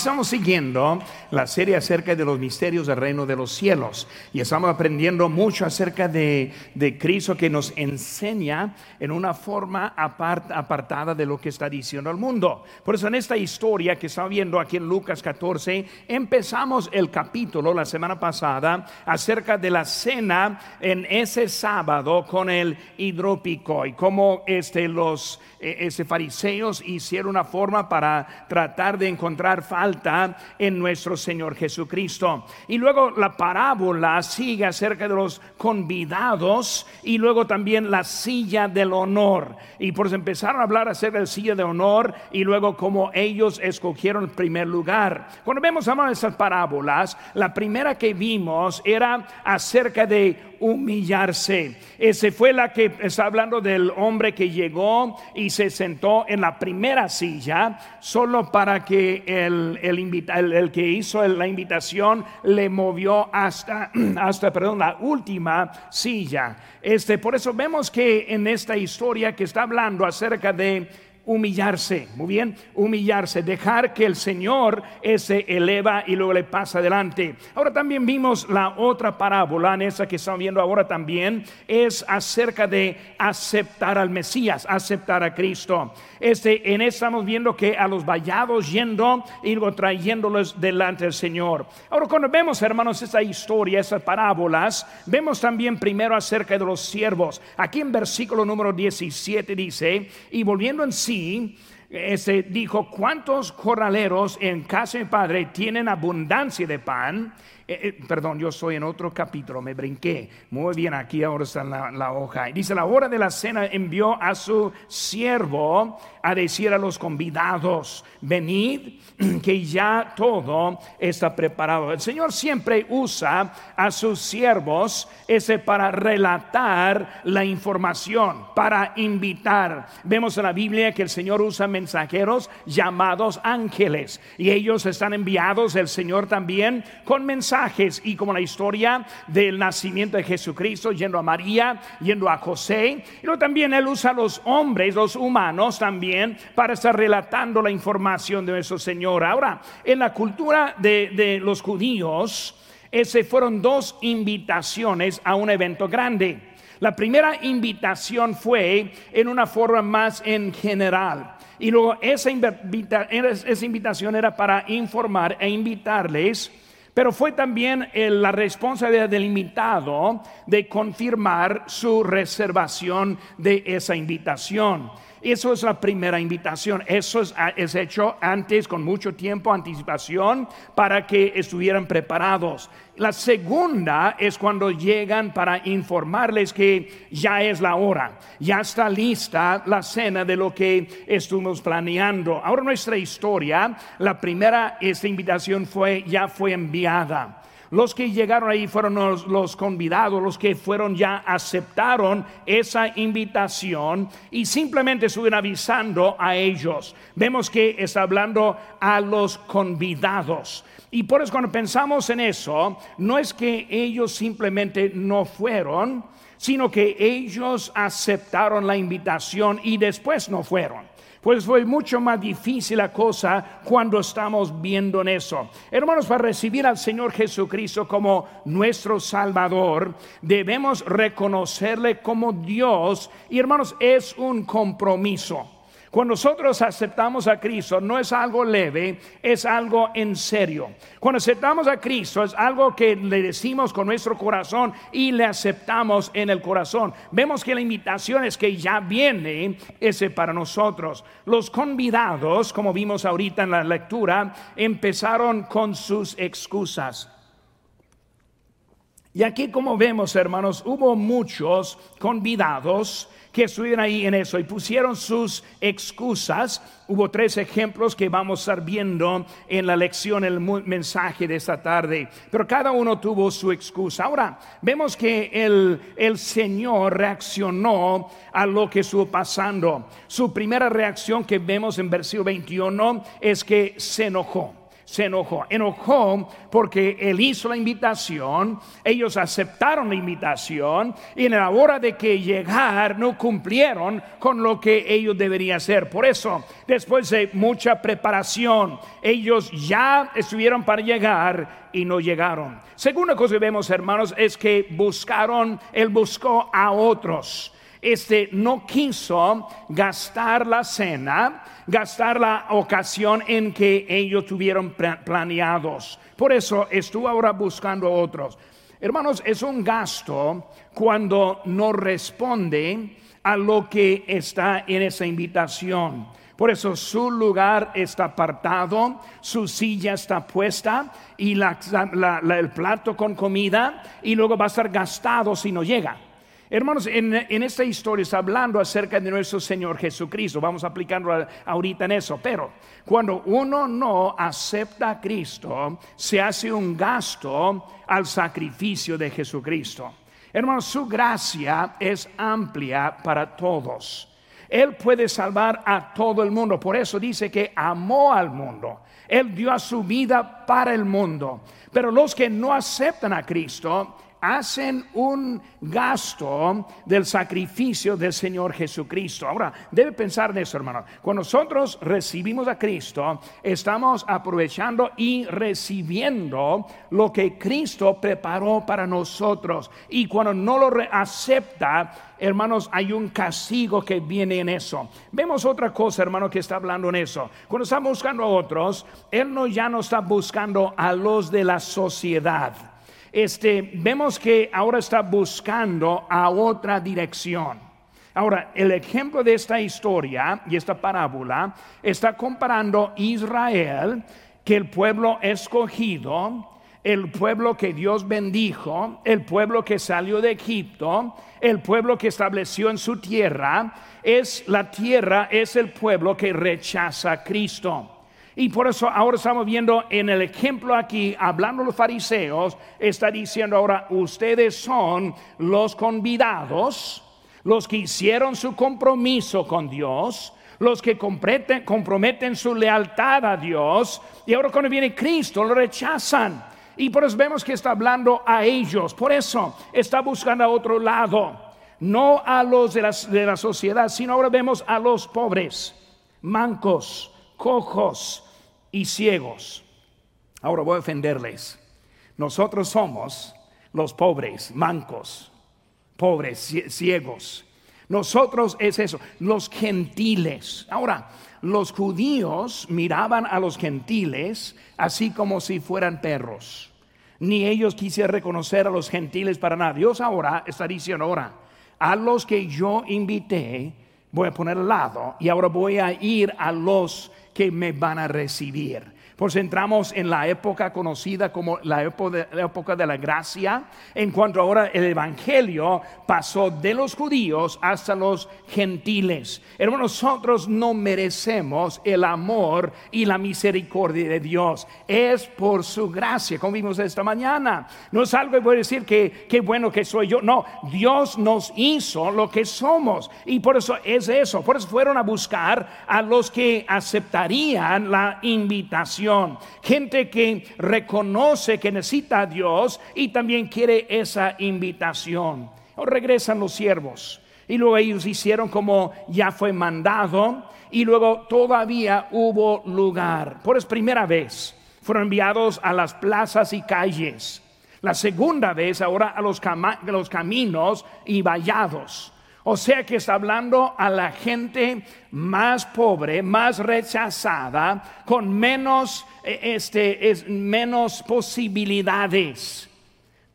estamos siguiendo la serie acerca de los misterios del reino de los cielos y estamos aprendiendo mucho acerca de, de Cristo que nos enseña en una forma apartada de lo que está diciendo el mundo. Por eso en esta historia que estamos viendo aquí en Lucas 14, empezamos el capítulo la semana pasada acerca de la cena en ese sábado con el hidrópico y cómo este, los ese fariseos hicieron una forma para tratar de encontrar falta en nuestro Señor Jesucristo. Y luego la parábola sigue acerca de los convidados y luego también la silla del honor. Y por empezaron a hablar acerca de la silla de honor y luego cómo ellos escogieron el primer lugar. Cuando vemos a esas parábolas, la primera que vimos era acerca de humillarse. Ese fue la que está hablando del hombre que llegó y se sentó en la primera silla solo para que el, el, el, que hizo la invitación le movió hasta, hasta perdón, la última silla. Este, por eso vemos que en esta historia que está hablando acerca de humillarse, muy bien, humillarse, dejar que el Señor se eleva y luego le pasa adelante. Ahora también vimos la otra parábola, en esa que estamos viendo ahora también, es acerca de aceptar al Mesías, aceptar a Cristo. Este, en estamos viendo que a los vallados yendo y luego trayéndolos delante del Señor. Ahora cuando vemos, hermanos, esta historia, esas parábolas, vemos también primero acerca de los siervos. Aquí en versículo número 17 dice, y volviendo en sí, ese dijo, ¿cuántos corraleros en casa de padre tienen abundancia de pan? Eh, eh, perdón, yo soy en otro capítulo, me brinqué. Muy bien, aquí ahora está la, hoja. Dice, la hora de la cena envió a su siervo a decir a los convidados, venid, que ya todo está preparado. El Señor siempre usa a sus siervos ese para relatar la información, para invitar. Vemos en la Biblia que el Señor usa mensajeros llamados ángeles y ellos están enviados, el Señor también, con y como la historia del nacimiento de Jesucristo, yendo a María, yendo a José, y luego también Él usa a los hombres, los humanos también para estar relatando la información de nuestro Señor. Ahora, en la cultura de, los judíos, ese fueron dos invitaciones a un evento grande. La primera invitación fue en una forma más en general. Y luego esa, esa invitación era para informar e invitarles pero fue también eh, la responsabilidad del invitado de confirmar su reservación de esa invitación. Eso es la primera invitación. Eso es, ah, es, hecho antes, con mucho tiempo, anticipación, para que estuvieran preparados. La segunda es cuando llegan para informarles que ya es la hora, ya está lista la cena de lo que estuvimos planeando. Ahora nuestra historia, la primera, esta invitación fue, ya fue enviada. Los que llegaron ahí fueron los, convidados, los que fueron ya aceptaron esa invitación y simplemente estuvieron avisando a ellos. Vemos que está hablando a los convidados. Y por eso cuando pensamos en eso, no es que ellos simplemente no fueron, sino que ellos aceptaron la invitación y después no fueron. Pues fue mucho más difícil la cosa cuando estamos viendo en eso. Hermanos, para recibir al Señor Jesucristo como nuestro Salvador, debemos reconocerle como Dios. Y hermanos, es un compromiso. Cuando nosotros aceptamos a Cristo no es algo leve, es algo en serio. Cuando aceptamos a Cristo es algo que le decimos con nuestro corazón y le aceptamos en el corazón. Vemos que la invitación es que ya viene ese para nosotros. Los convidados, como vimos ahorita en la lectura, empezaron con sus excusas. Y aquí como vemos, hermanos, hubo muchos convidados que estuvieron ahí en eso y pusieron sus excusas. Hubo tres ejemplos que vamos a estar viendo en la lección, el mensaje de esta tarde, pero cada uno tuvo su excusa. Ahora, vemos que el, el Señor reaccionó a lo que estuvo pasando. Su primera reacción que vemos en versículo 21 es que se enojó se enojó. Enojó porque él hizo la invitación, ellos aceptaron la invitación y en la hora de que llegar no cumplieron con lo que ellos deberían hacer. Por eso, después de mucha preparación, ellos ya estuvieron para llegar y no llegaron. Segunda cosa que vemos, hermanos, es que buscaron, él buscó a otros este no quiso gastar la cena, gastar la ocasión en que ellos tuvieron planeados. Por eso estuvo ahora buscando otros. Hermanos, es un gasto cuando no responde a lo que está en esa invitación. Por eso su lugar está apartado, su silla está puesta y el plato con comida y luego va a estar gastado si no llega. Hermanos, en, esta historia está hablando acerca de nuestro Señor Jesucristo. Vamos a aplicarlo ahorita en eso. Pero cuando uno no acepta a Cristo, se hace un gasto al sacrificio de Jesucristo. Hermanos, su gracia es amplia para todos. Él puede salvar a todo el mundo. Por eso dice que amó al mundo. Él dio a su vida para el mundo. Pero los que no aceptan a Cristo, hacen un gasto del sacrificio del Señor Jesucristo. Ahora, debe pensar en eso, hermano. Cuando nosotros recibimos a Cristo, estamos aprovechando y recibiendo lo que Cristo preparó para nosotros. Y cuando no lo acepta, hermanos, hay un castigo que viene en eso. Vemos otra cosa, hermano, que está hablando en eso. Cuando está buscando a otros, Él no ya no está buscando a los de la sociedad este, vemos que ahora está buscando a otra dirección. Ahora, el ejemplo de esta historia y esta parábola está comparando Israel, que el pueblo escogido, el pueblo que Dios bendijo, el pueblo que salió de Egipto, el pueblo que estableció en su tierra, es la tierra, es el pueblo que rechaza a Cristo. Y por eso ahora estamos viendo en el ejemplo aquí, hablando los fariseos, está diciendo ahora, ustedes son los convidados, los que hicieron su compromiso con Dios, los que comprometen, comprometen su lealtad a Dios, y ahora cuando viene Cristo lo rechazan. Y por eso vemos que está hablando a ellos, por eso está buscando a otro lado, no a los de la, de la sociedad, sino ahora vemos a los pobres, mancos cojos y ciegos. Ahora voy a ofenderles. Nosotros somos los pobres, mancos, pobres, ciegos. Nosotros es eso, los gentiles. Ahora, los judíos miraban a los gentiles así como si fueran perros. Ni ellos quisieran reconocer a los gentiles para nada. Dios ahora está diciendo ahora, a los que yo invité, voy a poner al lado y ahora voy a ir a los que me van a recibir. Pues entramos en la época conocida como la época de, la gracia, en cuanto ahora el Evangelio pasó de los judíos hasta los gentiles. Hermanos, nosotros no merecemos el amor y la misericordia de Dios. Es por su gracia, como vimos esta mañana. No es algo que voy a decir que qué bueno que soy yo. No, Dios nos hizo lo que somos. Y por eso es eso. Por eso fueron a buscar a los que aceptarían la invitación gente que reconoce que necesita a Dios y también quiere esa invitación. regresan los siervos y luego ellos hicieron como ya fue mandado y luego todavía hubo lugar. Por es primera vez fueron enviados a las plazas y calles. La segunda vez ahora a los, caminos y vallados. O sea que está hablando a la gente más pobre, más rechazada, con menos, este, es, menos posibilidades.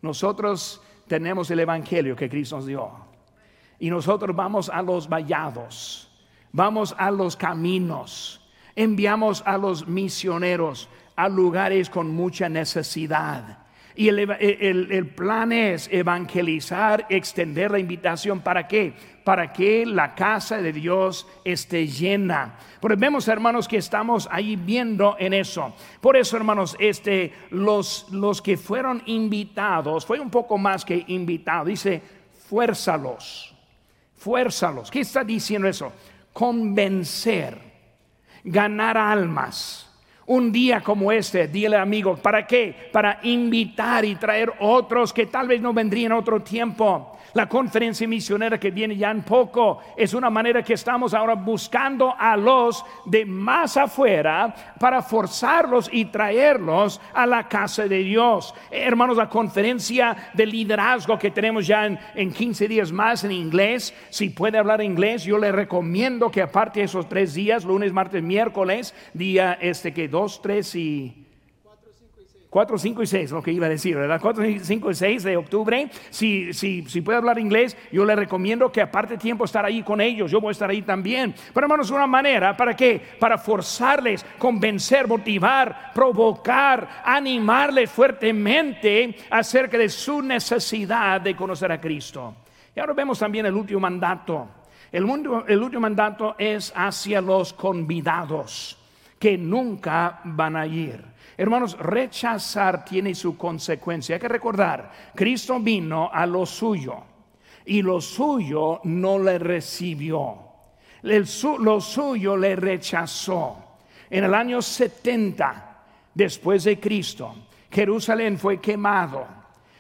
Nosotros tenemos el Evangelio que Cristo nos dio. Y nosotros vamos a los vallados, vamos a los caminos, enviamos a los misioneros a lugares con mucha necesidad y el, plan es evangelizar, extender la invitación. ¿Para qué? Para que la casa de Dios esté llena. Porque vemos, hermanos, que estamos ahí viendo en eso. Por eso, hermanos, este, los, los que fueron invitados, fue un poco más que invitado. Dice, fuérzalos, fuérzalos. ¿Qué está diciendo eso? Convencer, ganar almas Un día como este, dile amigo, ¿para qué? Para invitar y traer otros que tal vez no vendrían otro tiempo. La conferencia misionera que viene ya en poco es una manera que estamos ahora buscando a los de más afuera para forzarlos y traerlos a la casa de Dios. Hermanos, la conferencia de liderazgo que tenemos ya en, en 15 días más en inglés, si puede hablar inglés, yo le recomiendo que aparte de esos tres días, lunes, martes, miércoles, día este que 2, 3 y 4, 5 y 6, lo que iba a decir, ¿verdad? 4, 5 y 6 de octubre. Si, si, si puede hablar inglés, yo le recomiendo que aparte tiempo estar ahí con ellos. Yo voy a estar ahí también. Pero hermanos, una manera, ¿para qué? Para forzarles, convencer, motivar, provocar, animarles fuertemente acerca de su necesidad de conocer a Cristo. Y ahora vemos también el último mandato. El, mundo, el último mandato es hacia los convidados que nunca van a ir. Hermanos, rechazar tiene su consecuencia. Hay que recordar, Cristo vino a lo suyo y lo suyo no le recibió. lo suyo le rechazó. En el año 70 después de Cristo, Jerusalén fue quemado.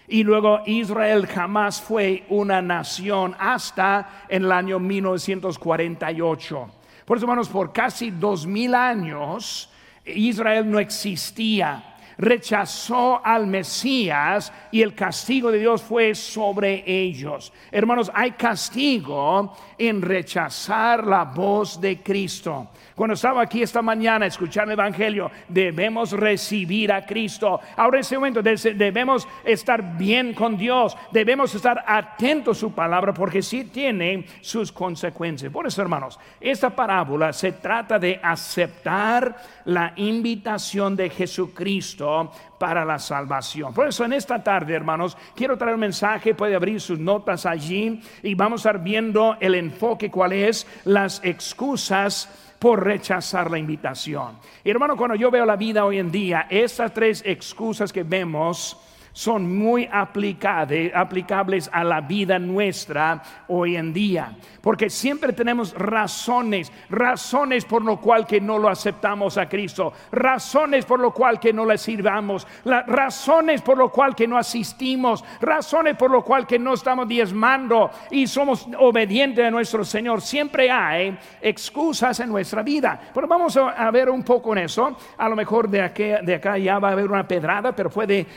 Y luego Israel jamás fue una nación hasta en el año 1948. Por eso, hermanos, por casi dos mil años, Israel no existía. Rechazó al Mesías y el castigo de Dios fue sobre ellos. Hermanos, hay castigo en rechazar la voz de Cristo. Cuando estaba aquí esta mañana escuchando el Evangelio, debemos recibir a Cristo. Ahora en este momento debemos estar bien con Dios, debemos estar atentos a su palabra porque sí tiene sus consecuencias. Por eso, hermanos, esta parábola se trata de aceptar la invitación de Jesucristo para la salvación. Por eso en esta tarde, hermanos, quiero traer un mensaje, puede abrir sus notas allí y vamos a estar viendo el enfoque, cuál es las excusas por rechazar la invitación. hermano, cuando yo veo la vida hoy en día, estas tres excusas que vemos son muy aplicables a la vida nuestra hoy en día. Porque siempre tenemos razones, razones por lo cual que no lo aceptamos a Cristo, razones por lo cual que no le sirvamos, razones por lo cual que no asistimos, razones por lo cual que no estamos diezmando y somos obedientes a nuestro Señor. Siempre hay excusas en nuestra vida. Pero vamos a, ver un poco en eso. A lo mejor de, de acá ya va a haber una pedrada, pero puede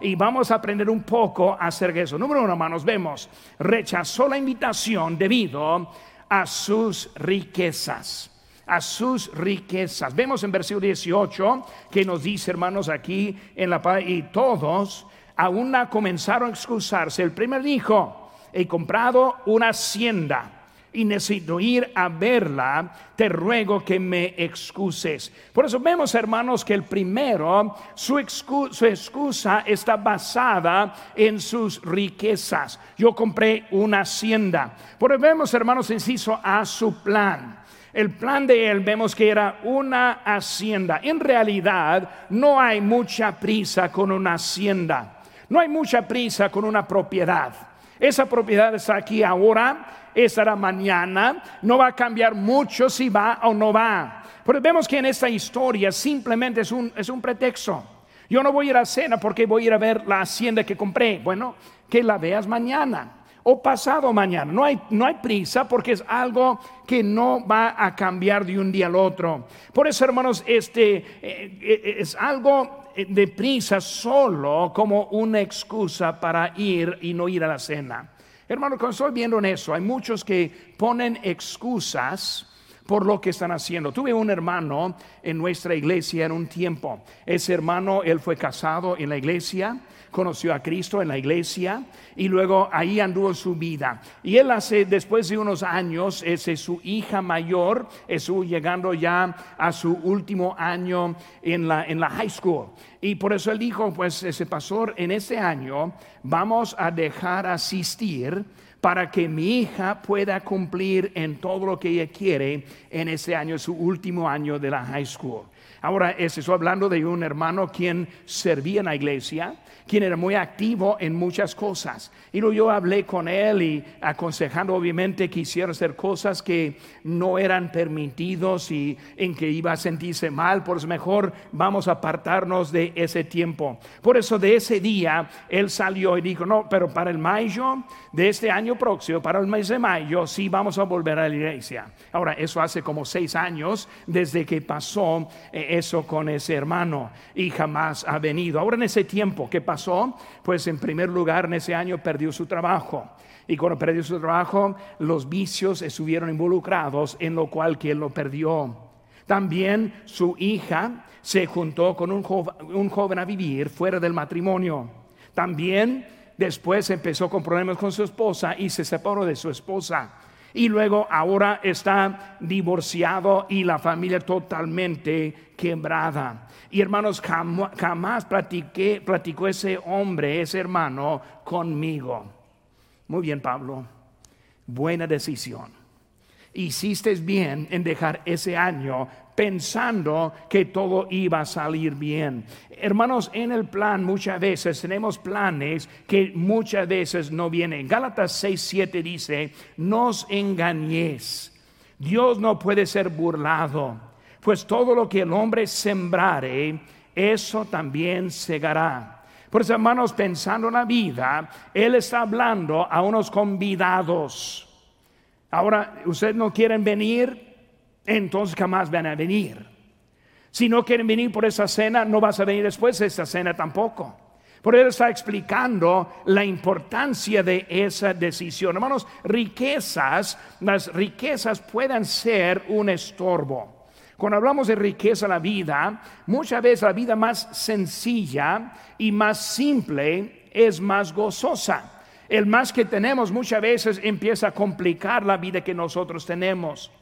y vamos a aprender un poco acerca de eso. Número uno, hermanos, vemos, rechazó la invitación debido a sus riquezas a sus riquezas. Vemos en versículo 18 que nos dice, hermanos, aquí en la paz, y todos aún comenzaron a excusarse. El primer dijo, he comprado una hacienda y necesito ir a verla, te ruego que me excuses. Por eso vemos, hermanos, que el primero, su, excusa está basada en sus riquezas. Yo compré una hacienda. Por eso vemos, hermanos, inciso a su plan. El plan de él vemos que era una hacienda. En realidad no hay mucha prisa con una hacienda. No hay mucha prisa con una propiedad. Esa propiedad está aquí ahora estará mañana, no va a cambiar mucho si va o no va. Pero vemos que en esta historia simplemente es un, es un pretexto. Yo no voy a ir a cena porque voy a ir a ver la hacienda que compré. Bueno, que la veas mañana o pasado mañana. No hay, no hay prisa porque es algo que no va a cambiar de un día al otro. Por eso, hermanos, este eh, eh, es algo de prisa solo como una excusa para ir y no ir a la cena. Hermano, cuando estoy viendo en eso, hay muchos que ponen excusas por lo que están haciendo. Tuve un hermano en nuestra iglesia en un tiempo. Ese hermano, él fue casado en la iglesia, conoció a Cristo en la iglesia y luego ahí anduvo su vida. Y él hace, después de unos años, ese su hija mayor, estuvo llegando ya a su último año en la, en la high school. Y por eso él dijo, pues ese pastor, en ese año vamos a dejar asistir para que mi hija pueda cumplir en todo lo que ella quiere en ese año, su último año de la high school. Ahora, estoy hablando de un hermano quien servía en la iglesia, quien era muy activo en muchas cosas. Y luego yo hablé con él y aconsejando obviamente que hiciera hacer cosas que no eran permitidos y en que iba a sentirse mal, por eso mejor vamos a apartarnos de ese tiempo. Por eso de ese día él salió y dijo, no, pero para el mayo de este año próximo, para el mes de mayo, sí vamos a volver a la iglesia. Ahora, eso hace como seis años desde que pasó eh, eso con ese hermano y jamás ha venido. Ahora en ese tiempo, ¿qué pasó? Pues en primer lugar en ese año perdió su trabajo. Y cuando perdió su trabajo, los vicios estuvieron involucrados, en lo cual él lo perdió. También su hija se juntó con un joven, un joven a vivir fuera del matrimonio. También después empezó con problemas con su esposa y se separó de su esposa. Y luego ahora está divorciado y la familia totalmente quebrada. Y hermanos, jamás, platicó ese hombre, ese hermano, conmigo. Muy bien, Pablo. Buena decisión. Hiciste bien en dejar ese año pensando que todo iba a salir bien. Hermanos, en el plan muchas veces tenemos planes que muchas veces no vienen. Gálatas 6, 7 dice, no os engañéis. Dios no puede ser burlado pues todo lo que el hombre sembrare, eso también segará. Por eso, hermanos, pensando en la vida, Él está hablando a unos convidados. Ahora, ustedes no quieren venir, entonces jamás van a venir. Si no quieren venir por esa cena, no vas a venir después de esa cena tampoco. Por él está explicando la importancia de esa decisión. Hermanos, riquezas, las riquezas pueden ser un estorbo. Cuando hablamos de riqueza en la vida, muchas veces la vida más sencilla y más simple es más gozosa. El más que tenemos muchas veces empieza a complicar la vida que nosotros tenemos.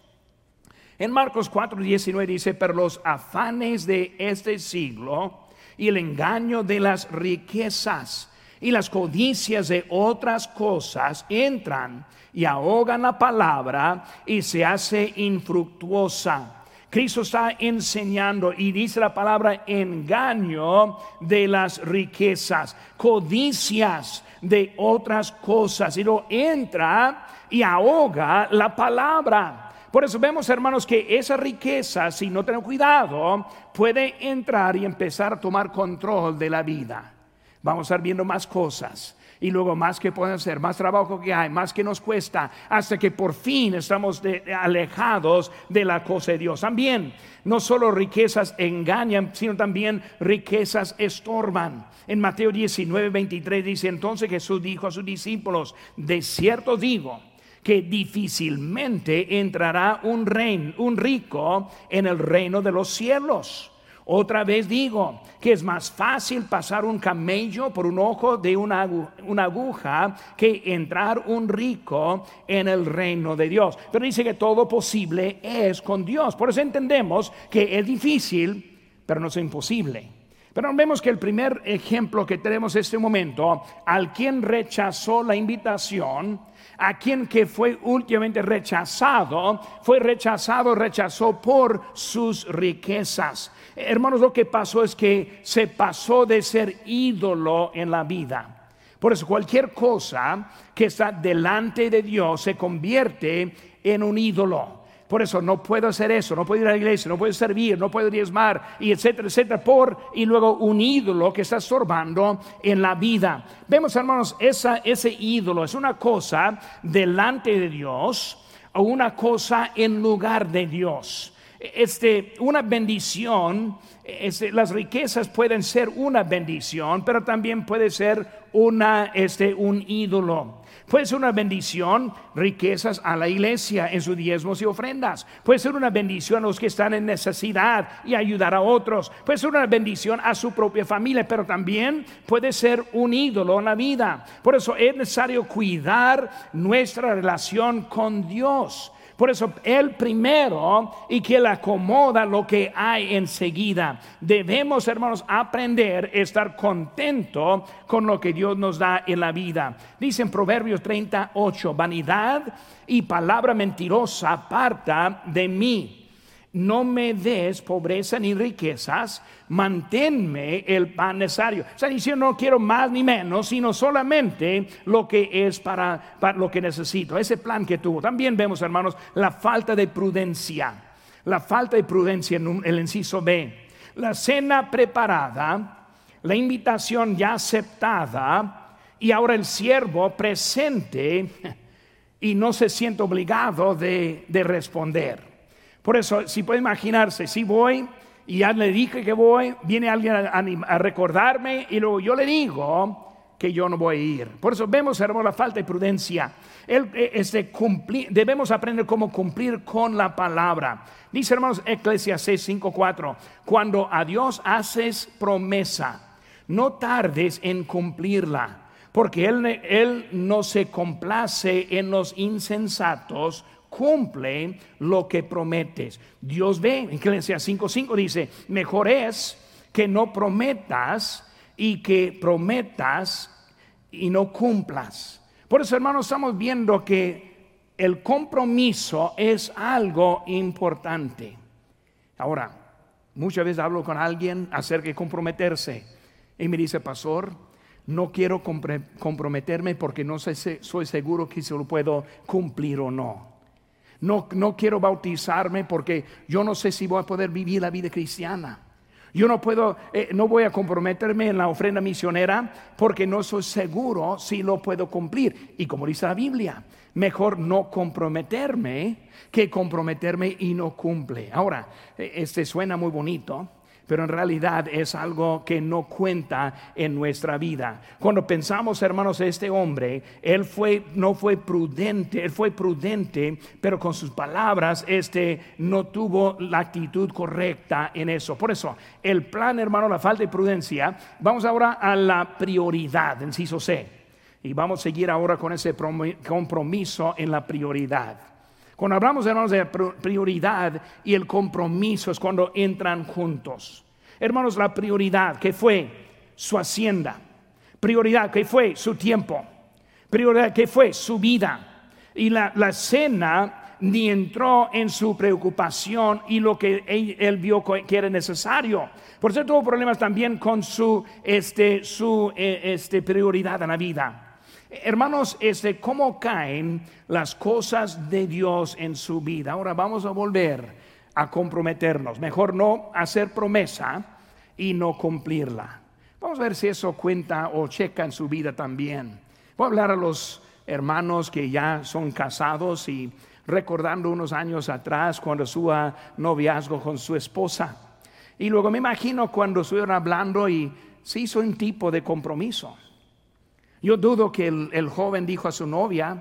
En Marcos 4:19 dice, pero los afanes de este siglo y el engaño de las riquezas y las codicias de otras cosas entran y ahogan la palabra y se hace infructuosa. Cristo está enseñando y dice la palabra engaño de las riquezas, codicias de otras cosas. Y lo entra y ahoga la palabra. Por eso vemos, hermanos, que esa riqueza, si no tenemos cuidado, puede entrar y empezar a tomar control de la vida. Vamos a estar viendo más cosas y luego más que pueden hacer, más trabajo que hay, más que nos cuesta, hasta que por fin estamos alejados de la cosa de Dios. También, no solo riquezas engañan, sino también riquezas estorban. En Mateo 19, 23 dice, entonces Jesús dijo a sus discípulos, de cierto digo, que difícilmente entrará un, rey, un rico en el reino de los cielos. Otra vez digo que es más fácil pasar un camello por un ojo de una, aguja que entrar un rico en el reino de Dios. Pero dice que todo posible es con Dios. Por eso entendemos que es difícil, pero no es imposible. Pero vemos que el primer ejemplo que tenemos en este momento, al quien rechazó la invitación, a quien que fue últimamente rechazado, fue rechazado, rechazó por sus riquezas. Hermanos, lo que pasó es que se pasó de ser ídolo en la vida. Por eso cualquier cosa que está delante de Dios se convierte en un ídolo. Por eso no puedo hacer eso, no puedo ir a la iglesia, no puedo servir, no puedo diezmar, y etcétera, etcétera, por y luego un ídolo que está estorbando en la vida. Vemos, hermanos, ese ídolo es una cosa delante de Dios o una cosa en lugar de Dios. Este, una bendición, este, las riquezas pueden ser una bendición, pero también puede ser una, este, un ídolo. Puede ser una bendición, riquezas a la iglesia en sus diezmos y ofrendas. Puede ser una bendición a los que están en necesidad y ayudar a otros. Puede ser una bendición a su propia familia, pero también puede ser un ídolo en la vida. Por eso es necesario cuidar nuestra relación con Dios. Por eso Él primero y que le acomoda lo que hay enseguida. Debemos, hermanos, aprender a estar contento con lo que Dios nos da en la vida. Dice en Proverbios 38, vanidad y palabra mentirosa aparta de mí. No me des pobreza ni riquezas, manténme el pan necesario. O sea, diciendo no quiero más ni menos, sino solamente lo que es para, lo que necesito. Ese plan que tuvo. También vemos, hermanos, la falta de prudencia. La falta de prudencia en el inciso B. La cena preparada, la invitación ya aceptada y ahora el siervo presente y no se siente obligado de responder. Por eso, si puede imaginarse, si voy y ya le dije que voy, viene alguien a, recordarme y luego yo le digo que yo no voy a ir. Por eso vemos, hermano, la falta de prudencia. El, e, este, cumplir, debemos aprender cómo cumplir con la palabra. Dice, hermanos, Eclesiastes 5:4, cuando a Dios haces promesa, no tardes en cumplirla, porque él, él no se complace en los insensatos cumple lo que prometes. Dios ve, en Eclesiastes 5:5 dice, mejor es que no prometas y que prometas y no cumplas. Por eso, hermanos, estamos viendo que el compromiso es algo importante. Ahora, muchas veces hablo con alguien acerca de comprometerse y me dice, pastor, no quiero comprometerme porque no soy seguro que se lo puedo cumplir o no. No, no quiero bautizarme porque yo no sé si voy a poder vivir la vida cristiana. Yo no puedo, eh, no voy a comprometerme en la ofrenda misionera porque no soy seguro si lo puedo cumplir. Y como dice la Biblia, mejor no comprometerme que comprometerme y no cumple. Ahora, eh, este suena muy bonito, pero en realidad es algo que no cuenta en nuestra vida. Cuando pensamos, hermanos, este hombre, él fue no fue prudente, él fue prudente, pero con sus palabras este no tuvo la actitud correcta en eso. Por eso, el plan, hermano, la falta de prudencia, vamos ahora a la prioridad, inciso C. Y vamos a seguir ahora con ese compromiso en la prioridad. Cuando hablamos, hermanos, de prioridad y el compromiso es cuando entran juntos. Hermanos, la prioridad que fue su hacienda, prioridad que fue su tiempo, prioridad que fue su vida. Y la, cena ni entró en su preocupación y lo que él, vio que era necesario. Por eso tuvo problemas también con su, este, su eh, este, prioridad en la vida. Hermanos, este, ¿cómo caen las cosas de Dios en su vida? Ahora vamos a volver a comprometernos. Mejor no hacer promesa y no cumplirla. Vamos a ver si eso cuenta o checa en su vida también. Voy a hablar a los hermanos que ya son casados y recordando unos años atrás cuando su noviazgo con su esposa. Y luego me imagino cuando estuvieron hablando y se hizo un tipo de compromiso. Yo dudo que el, joven dijo a su novia,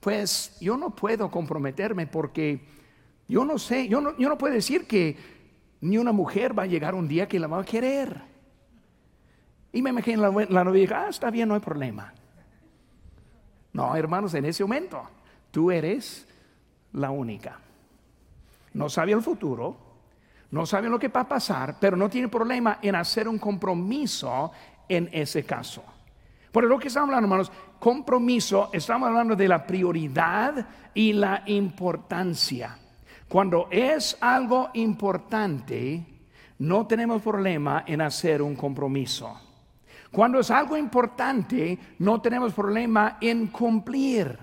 pues yo no puedo comprometerme porque yo no sé, yo no, yo no puedo decir que ni una mujer va a llegar un día que la va a querer. Y me imagino la, la novia dijo, ah, está bien, no hay problema. No, hermanos, en ese momento tú eres la única. No sabe el futuro, no sabe lo que va a pasar, pero no tiene problema en hacer un compromiso en ese caso. Por lo que estamos hablando, hermanos, compromiso, estamos hablando de la prioridad y la importancia. Cuando es algo importante, no tenemos problema en hacer un compromiso. Cuando es algo importante, no tenemos problema en cumplir.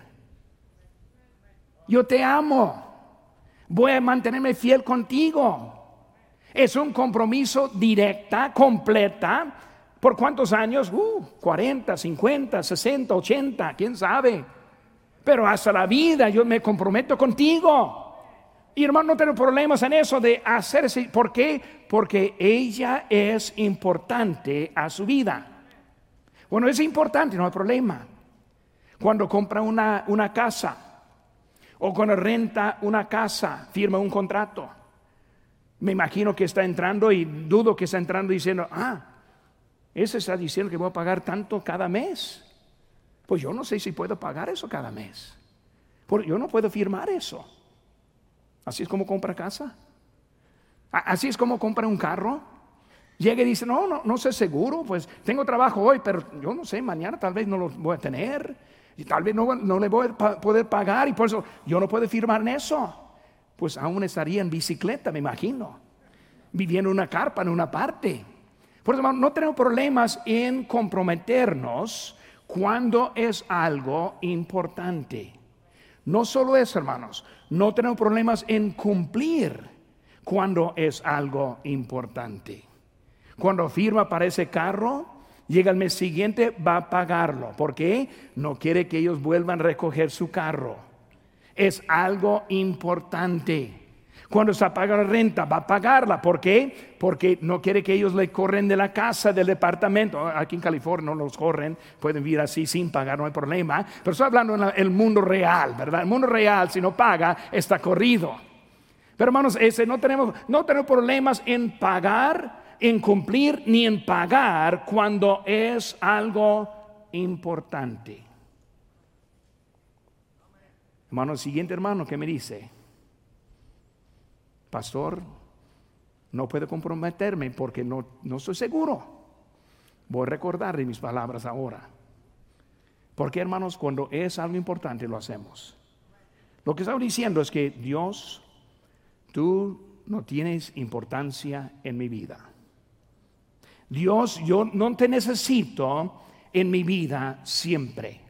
Yo te amo. Voy a mantenerme fiel contigo. Es un compromiso directa, completa, ¿Por cuántos años? Uh, 40, 50, 60, 80, quién sabe. Pero hasta la vida yo me comprometo contigo. Y hermano, no tengo problemas en eso de hacerse. ¿Por qué? Porque ella es importante a su vida. Bueno, es importante, no hay problema. Cuando compra una, una casa o cuando renta una casa, firma un contrato. Me imagino que está entrando y dudo que está entrando diciendo, ah, ese está diciendo que voy a pagar tanto cada mes. Pues yo no sé si puedo pagar eso cada mes. Porque yo no puedo firmar eso. Así es como compra casa. Así es como compra un carro. Llega y dice, no, no, no sé seguro, pues tengo trabajo hoy, pero yo no sé, mañana tal vez no lo voy a tener. Y tal vez no, no le voy a poder pagar y por eso yo no puedo firmar en eso. pues aún estaría en bicicleta, me imagino, viviendo en una carpa en una parte. Por eso, no tenemos problemas en comprometernos cuando es algo importante. No solo eso, hermanos, no tenemos problemas en cumplir cuando es algo importante. Cuando firma para ese carro, llega el mes siguiente, va a pagarlo. ¿Por qué? No quiere que ellos vuelvan a recoger su carro. Es algo importante. Cuando se paga la renta, va a pagarla. ¿Por qué? Porque no quiere que ellos le corren de la casa, del departamento. Aquí en California no los corren, pueden vivir así sin pagar, no hay problema. Pero estoy hablando en el mundo real, ¿verdad? El mundo real, si no paga, está corrido. Pero hermanos, ese no tenemos, no tenemos problemas en pagar en cumplir ni en pagar cuando es algo importante. Hermano, siguiente hermano que me dice, pastor, no puedo comprometerme porque no, no estoy seguro. Voy a recordar mis palabras ahora. Porque hermanos, cuando es algo importante lo hacemos. Lo que estaba diciendo es que Dios, tú no tienes importancia en mi vida. Dios, yo no te necesito en mi vida siempre.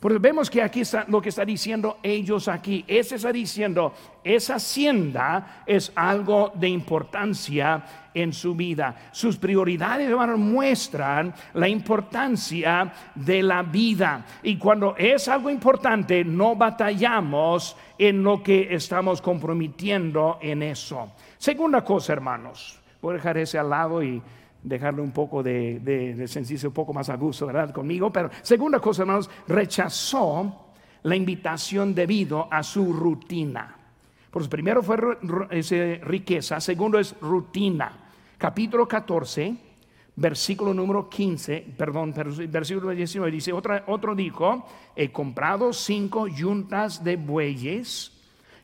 Porque vemos que aquí está lo que está diciendo ellos aquí. Ese está diciendo, esa hacienda es algo de importancia en su vida. Sus prioridades muestran la importancia de la vida. Y cuando es algo importante, no batallamos en lo que estamos comprometiendo en eso. Segunda cosa, hermanos. Voy a dejar ese al lado y dejarle un poco de, de, un poco más a gusto, ¿verdad? Conmigo. Pero segunda cosa, hermanos, rechazó la invitación debido a su rutina. Pues primero fue riqueza, segundo es rutina. Capítulo 14, versículo número 15, perdón, versículo 19 dice, otra, otro dijo, he comprado cinco yuntas de bueyes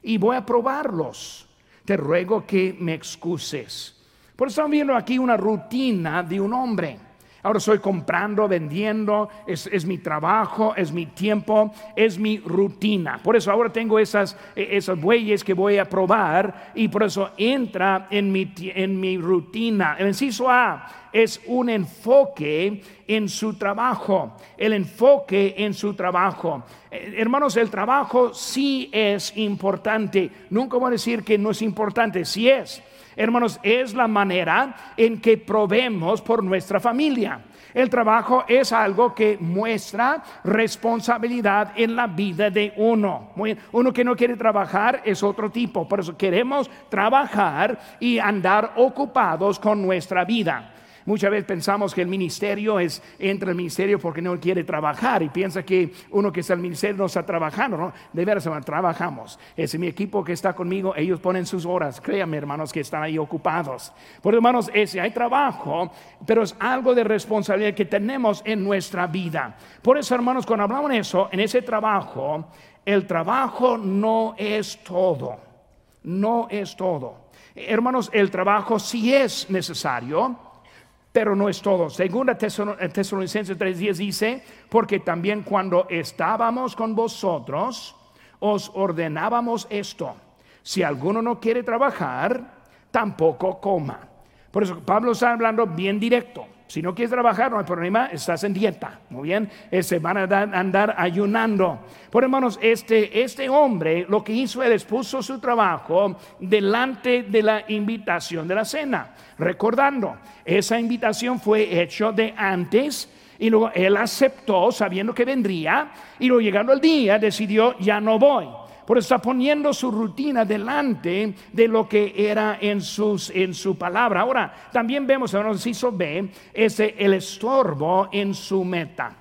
y voy a probarlos. Te ruego que me excuses. Por eso estamos viendo aquí una rutina de un hombre. Ahora estoy comprando, vendiendo, es, mi trabajo, es mi tiempo, es mi rutina. Por eso ahora tengo esas, e, esas bueyes que voy a probar y por eso entra en mi, en mi rutina. El inciso A es un enfoque en su trabajo, el enfoque en su trabajo. Eh, hermanos, el trabajo sí es importante. Nunca voy a decir que no es importante, sí es. Hermanos, es la manera en que probemos por nuestra familia. El trabajo es algo que muestra responsabilidad en la vida de uno. Uno que no quiere trabajar es otro tipo. Por eso queremos trabajar y andar ocupados con nuestra vida. Muchas veces pensamos que el ministerio es, entra el ministerio porque no quiere trabajar y piensa que uno que está en el ministerio no está trabajando, ¿no? De veras, trabajamos. Es mi equipo que está conmigo, ellos ponen sus horas. Créanme, hermanos, que están ahí ocupados. Por hermanos, ese, hay trabajo, pero es algo de responsabilidad que tenemos en nuestra vida. Por eso, hermanos, cuando hablamos de eso, en ese trabajo, el trabajo no es todo. No es todo. Hermanos, el trabajo sí es necesario pero no es todo. Segunda Tesalonicenses 3:10 dice, porque también cuando estábamos con vosotros, os ordenábamos esto. Si alguno no quiere trabajar, tampoco coma. Por eso Pablo está hablando bien directo. Si no quieres trabajar, no hay problema, estás en dieta. Muy bien, se van a andar ayunando. Por hermanos, este, este hombre lo que hizo, él expuso su trabajo delante de la invitación de la cena. Recordando, esa invitación fue hecha de antes y luego él aceptó sabiendo que vendría y luego llegando el día decidió ya no voy. Por está poniendo su rutina delante de lo que era en, sus, en su palabra. Ahora, también vemos, el inciso B, ese, el estorbo en su meta.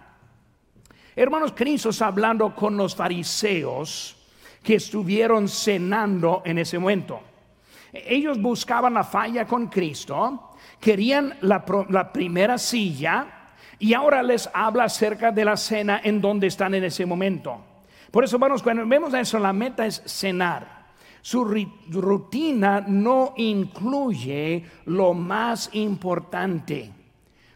Hermanos, Cristo está hablando con los fariseos que estuvieron cenando en ese momento. Ellos buscaban la falla con Cristo, querían la, la primera silla y ahora les habla acerca de la cena en donde están en ese momento. Por eso, hermanos, cuando vemos eso, la meta es cenar. Su rutina no incluye lo más importante.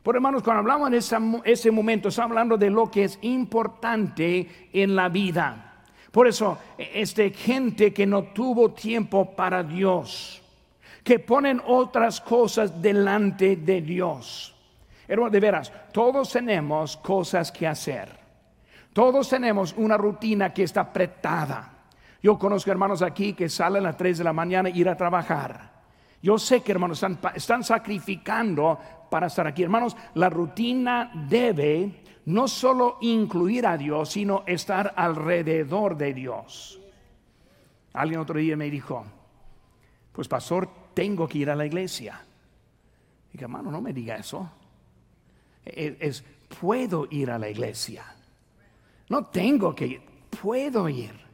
Por hermanos, cuando hablamos en ese, ese momento, estamos hablando de lo que es importante en la vida. Por eso, este gente que no tuvo tiempo para Dios, que ponen otras cosas delante de Dios. Hermano, de veras, todos tenemos cosas que hacer. Todos tenemos una rutina que está apretada. Yo conozco hermanos aquí que salen a las 3 de la mañana e ir a trabajar. Yo sé que hermanos están, sacrificando para estar aquí. Hermanos, la rutina debe no solo incluir a Dios, sino estar alrededor de Dios. Alguien otro día me dijo, pues pastor, tengo que ir a la iglesia. Dije, hermano, no me diga eso. Es, es, puedo ir a la iglesia. No tengo que ir, puedo ir.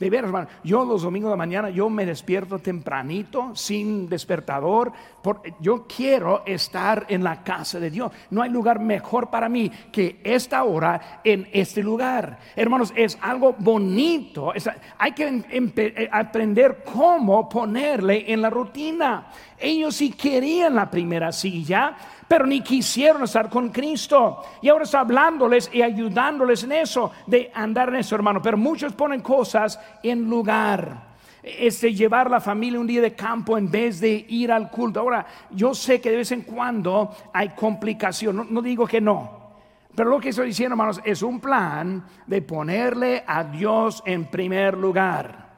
De veras, hermano, yo los domingos de mañana yo me despierto tempranito, sin despertador, porque yo quiero estar en la casa de Dios. No hay lugar mejor para mí que esta hora en este lugar. Hermanos, es algo bonito. hay que eh, aprender cómo ponerle en la rutina. Ellos sí querían la primera silla, pero ni quisieron estar con Cristo. Y ahora está hablándoles y ayudándoles en eso, de andar en eso, hermano. Pero muchos ponen cosas en lugar. Este llevar la familia un día de campo en vez de ir al culto. Ahora, yo sé que de vez en cuando hay complicación, no, digo que no. Pero lo que estoy diciendo, hermanos, es un plan de ponerle a Dios en primer lugar.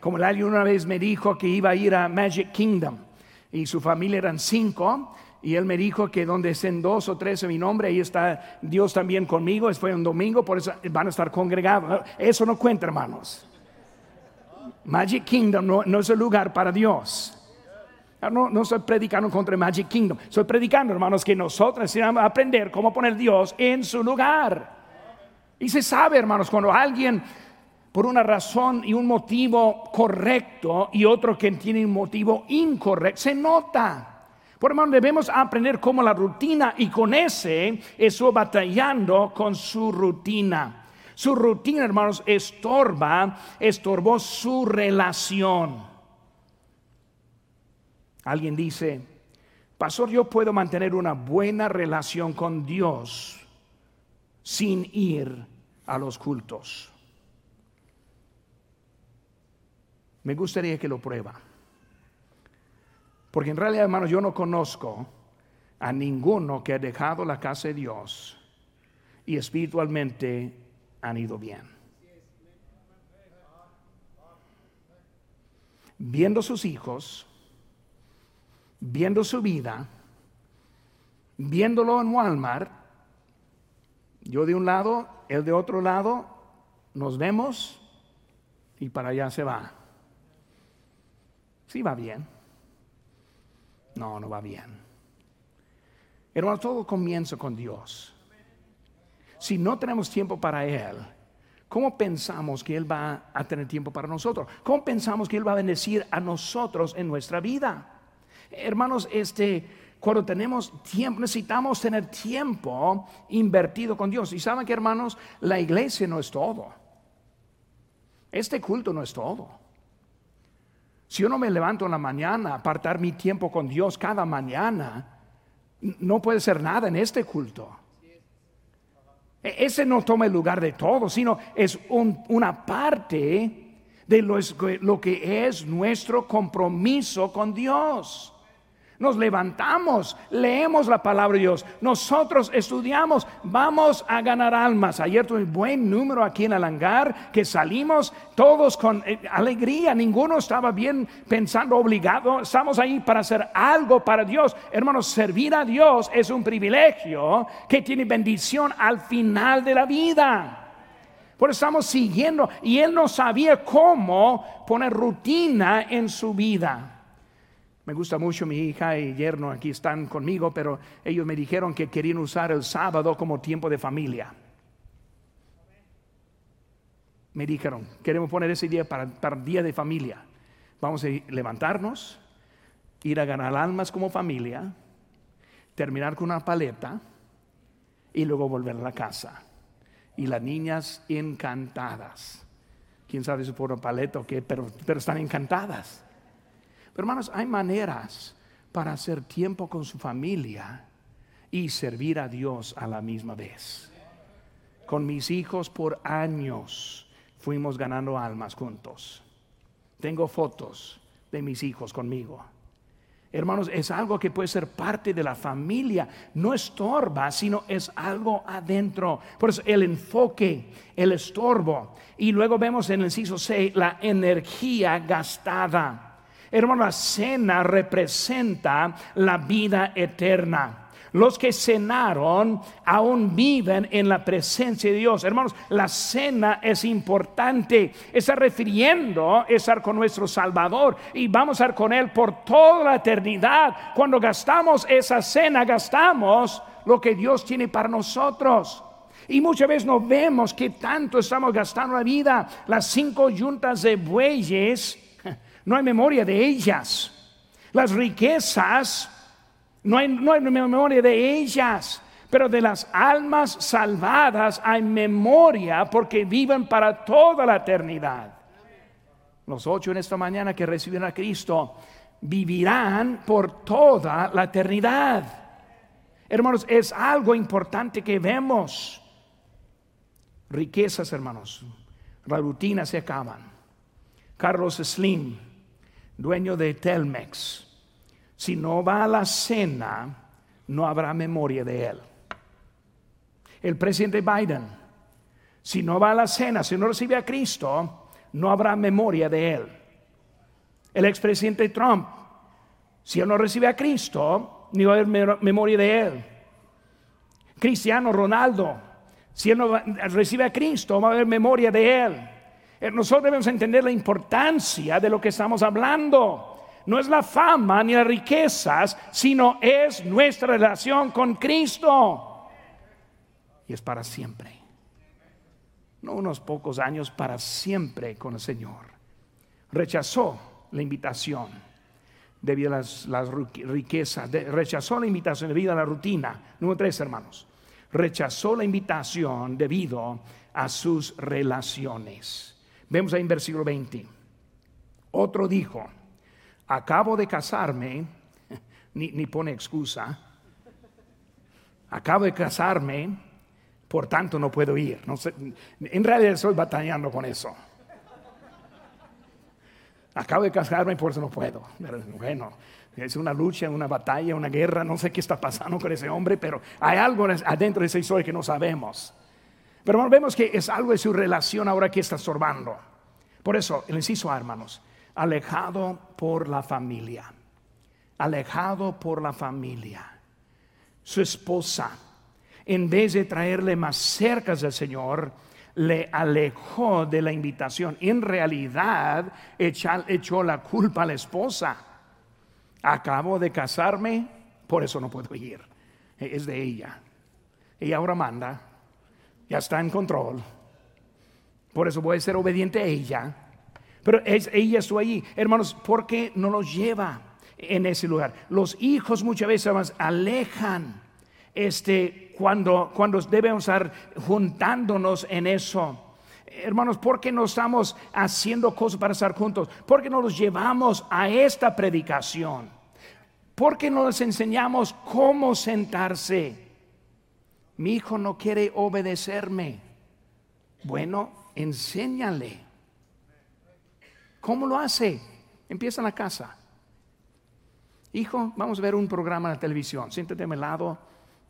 Como alguien una vez me dijo que iba a ir a Magic Kingdom y su familia eran cinco y él me dijo que donde estén dos o tres en mi nombre, ahí está Dios también conmigo. Fue un domingo, por eso van a estar congregados. Eso no cuenta, hermanos. Magic Kingdom no, es el lugar para Dios. Ah, no, no estoy predicando contra Magic Kingdom. Estoy predicando, hermanos, que nosotros necesitamos aprender cómo poner Dios en su lugar. Y se sabe, hermanos, cuando alguien por una razón y un motivo correcto y otro que tiene un motivo incorrecto, se nota. Por hermano, debemos aprender cómo la rutina y con ese eso batallando con su rutina. Su rutina, hermanos, estorba, estorbó su relación. Alguien dice, pastor, yo puedo mantener una buena relación con Dios sin ir a los cultos. Me gustaría que lo prueba. Porque en realidad, hermanos, yo no conozco a ninguno que ha dejado la casa de Dios y espiritualmente han ido bien. Viendo sus hijos, viendo su vida, viéndolo en Walmart, yo de un lado, él de otro lado, nos vemos y para allá se va. Sí va bien. No, no va bien. Hermano, todo comienza con Dios. Si no tenemos tiempo para Él, ¿cómo pensamos que Él va a tener tiempo para nosotros? ¿Cómo pensamos que Él va a bendecir a nosotros en nuestra vida? Hermanos, este, cuando tenemos tiempo, necesitamos tener tiempo invertido con Dios. Y saben que, hermanos, la iglesia no es todo. Este culto no es todo. Si yo no me levanto en la mañana, apartar mi tiempo con Dios cada mañana, no puede ser nada en este culto. E-, ese no toma el lugar de todo, sino es una parte de lo que es nuestro compromiso con Dios. Nos levantamos, leemos la palabra de Dios, nosotros estudiamos, vamos a ganar almas. Ayer tuve un buen número aquí en el hangar que salimos todos con eh, alegría, ninguno estaba bien pensando obligado, estamos ahí para hacer algo para Dios. Hermanos, servir a Dios es un privilegio que tiene bendición al final de la vida. Por eso estamos siguiendo y él no sabía cómo poner rutina en su vida. Me gusta mucho mi hija y yerno aquí están conmigo, pero ellos me dijeron que querían usar el sábado como tiempo de familia. Me dijeron, queremos poner ese día para, día de familia. Vamos a levantarnos, ir a ganar almas como familia, terminar con una paleta y luego volver a la casa. Y las niñas encantadas. Quién sabe si por una paleta o qué, pero están encantadas. Hermanos, hay maneras para hacer tiempo con su familia y servir a Dios a la misma vez. Con mis hijos por años fuimos ganando almas juntos. Tengo fotos de mis hijos conmigo. Hermanos, es algo que puede ser parte de la familia. No estorba, sino es algo adentro. Por eso el enfoque, el estorbo. Y luego vemos en el inciso 6 la energía gastada. Hermano, la cena representa la vida eterna. Los que cenaron aún viven en la presencia de Dios. Hermanos, la cena es importante. Está refiriendo estar con nuestro Salvador y vamos a estar con Él por toda la eternidad. Cuando gastamos esa cena, gastamos lo que Dios tiene para nosotros. Y muchas veces no vemos que tanto estamos gastando la vida. Las cinco yuntas de bueyes, no hay memoria de ellas. Las riquezas no hay, memoria de ellas, pero de las almas salvadas hay memoria porque viven para toda la eternidad. Los ocho en esta mañana que recibieron a Cristo vivirán por toda la eternidad. Hermanos, es algo importante que vemos. Riquezas, hermanos. La rutina se acaban. Carlos Slim, dueño de Telmex, si no va a la cena, no habrá memoria de él. El presidente Biden, si no va a la cena, si no recibe a Cristo, no habrá memoria de él. El expresidente Trump, si él no recibe a Cristo, ni va a haber memoria de él. Cristiano Ronaldo, si él no recibe a Cristo, va a haber memoria de él. Eh, nosotros debemos entender la importancia de lo que estamos hablando no es la fama ni las riquezas, sino es nuestra relación con Cristo. Y es para siempre. No unos pocos años, para siempre con el Señor. Rechazó la invitación debido a las, riquezas, rechazó la invitación debido a la rutina. Número tres, hermanos. Rechazó la invitación debido a sus relaciones. Vemos ahí en versículo 20. Otro dijo, acabo de casarme, ni, pone excusa, acabo de casarme, por tanto no puedo ir. No sé, en realidad estoy batallando con eso. Acabo de casarme, por eso no puedo. Bueno, es una lucha, una batalla, una guerra, no sé qué está pasando con ese hombre, pero hay algo adentro de ese historia que no sabemos. Pero vemos que es algo de su relación ahora que está sorbando. Por eso, el inciso A, hermanos, alejado por la familia, alejado por la familia. Su esposa, en vez de traerle más cerca del Señor, le alejó de la invitación. En realidad, echó la culpa a la esposa. Acabo de casarme, por eso no puedo ir. Es de ella. Ella ahora manda, ya está en control. Por eso voy a ser obediente a ella pero es, ella estuvo allí. Hermanos, ¿por qué no nos lleva en ese lugar? Los hijos muchas veces más alejan este, cuando, cuando debemos estar juntándonos en eso. Hermanos, ¿por qué no estamos haciendo cosas para estar juntos? ¿Por qué no los llevamos a esta predicación? ¿Por qué no les enseñamos cómo sentarse? Mi hijo no quiere obedecerme. Bueno, enséñale. ¿Cómo lo hace? Empieza en la casa. Hijo, vamos a ver un programa en la televisión. Siéntate a mi lado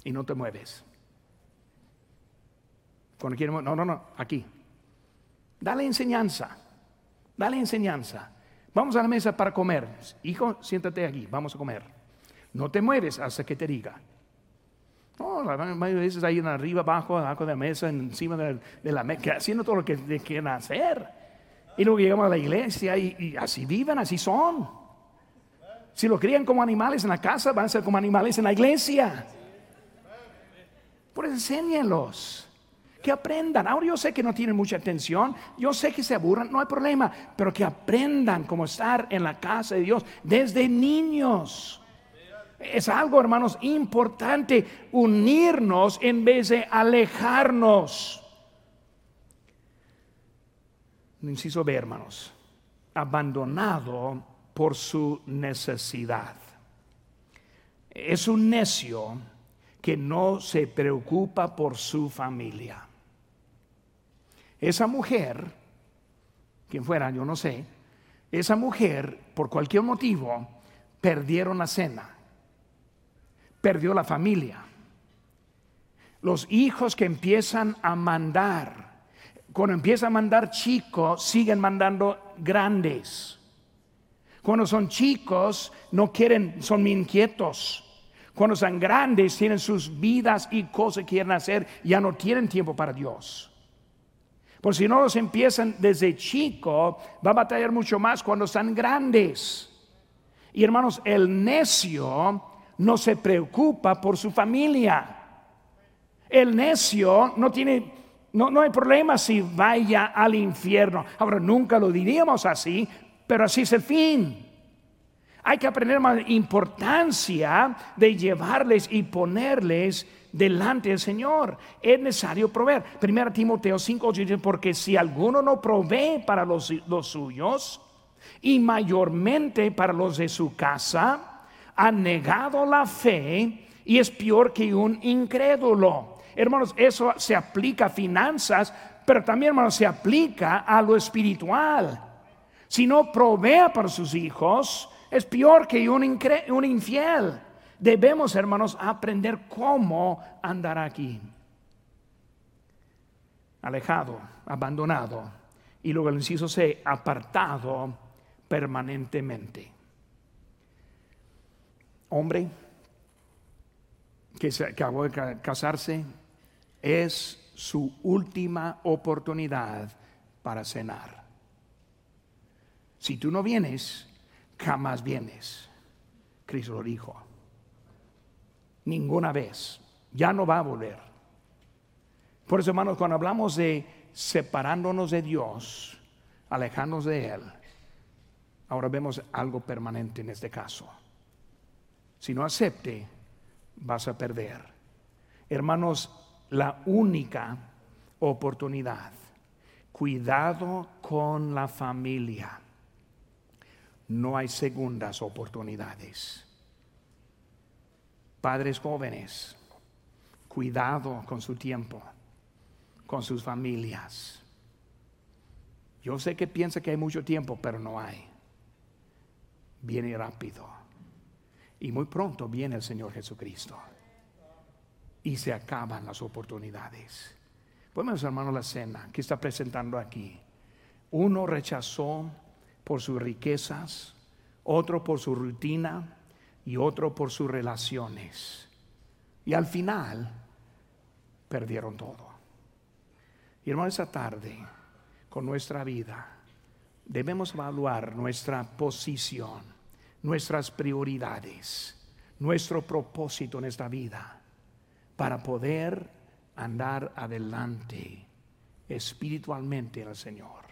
y no te mueves. Cuando no, no, no, aquí. Dale enseñanza. Dale enseñanza. Vamos a la mesa para comer. Hijo, siéntate aquí, vamos a comer. No te mueves hasta que te diga. No, la veces ahí en arriba, abajo, abajo de la mesa, encima de, la mesa, haciendo todo lo que quieren hacer. Y luego llegamos a la iglesia y, así viven, así son. Si lo crían como animales en la casa, van a ser como animales en la iglesia. Por eso enséñenlos. Que aprendan. Ahora yo sé que no tienen mucha atención. Yo sé que se aburran, no hay problema. Pero que aprendan cómo estar en la casa de Dios desde niños. Es algo, hermanos, importante unirnos en vez de alejarnos inciso B, hermanos, abandonado por su necesidad. Es un necio que no se preocupa por su familia. Esa mujer quien fuera, yo no sé, esa mujer, por cualquier motivo, perdieron la cena, perdió la familia. Los hijos que empiezan a mandar, cuando empiezan a mandar chicos, siguen mandando grandes. Cuando son chicos, no quieren, son inquietos. Cuando son grandes, tienen sus vidas y cosas que quieren hacer, ya no tienen tiempo para Dios. Por si no los empiezan desde chico, va a batallar mucho más cuando están grandes. Y hermanos, el necio no se preocupa por su familia. El necio no tiene, no, no hay problema si vaya al infierno. Ahora, nunca lo diríamos así, pero así es el fin. Hay que aprender más importancia de llevarles y ponerles delante del Señor. Es necesario proveer. Primero Timoteo 5 dice, porque si alguno no provee para los, los suyos y mayormente para los de su casa, ha negado la fe y es peor que un incrédulo. Hermanos, eso se aplica a finanzas, pero también, hermanos, se aplica a lo espiritual. Si no provee para sus hijos, es peor que un, un infiel. Debemos, hermanos, aprender cómo andar aquí. Alejado, abandonado. Y luego el inciso C, apartado permanentemente. Hombre que se acabó de casarse, es su última oportunidad para cenar. Si tú no vienes, jamás vienes. Cristo lo dijo ninguna vez. Ya no va a volver. Por eso, hermanos, cuando hablamos de separándonos de Dios, alejarnos de Él, ahora vemos algo permanente en este caso. Si no acepte, vas a perder. Hermanos, la única oportunidad, cuidado con la familia. No hay segundas oportunidades. Padres jóvenes, cuidado con su tiempo, con sus familias. Yo sé que piensa que hay mucho tiempo, pero no hay. Viene rápido. Y muy pronto viene el Señor Jesucristo. Y se acaban las oportunidades. Podemos, hermano, la cena que está presentando aquí. Uno rechazó por sus riquezas, otro por su rutina, y otro por sus relaciones. Y al final perdieron todo. Y hermano, esa tarde, con nuestra vida, debemos evaluar nuestra posición, nuestras prioridades, nuestro propósito en esta vida, para poder andar adelante espiritualmente al Señor.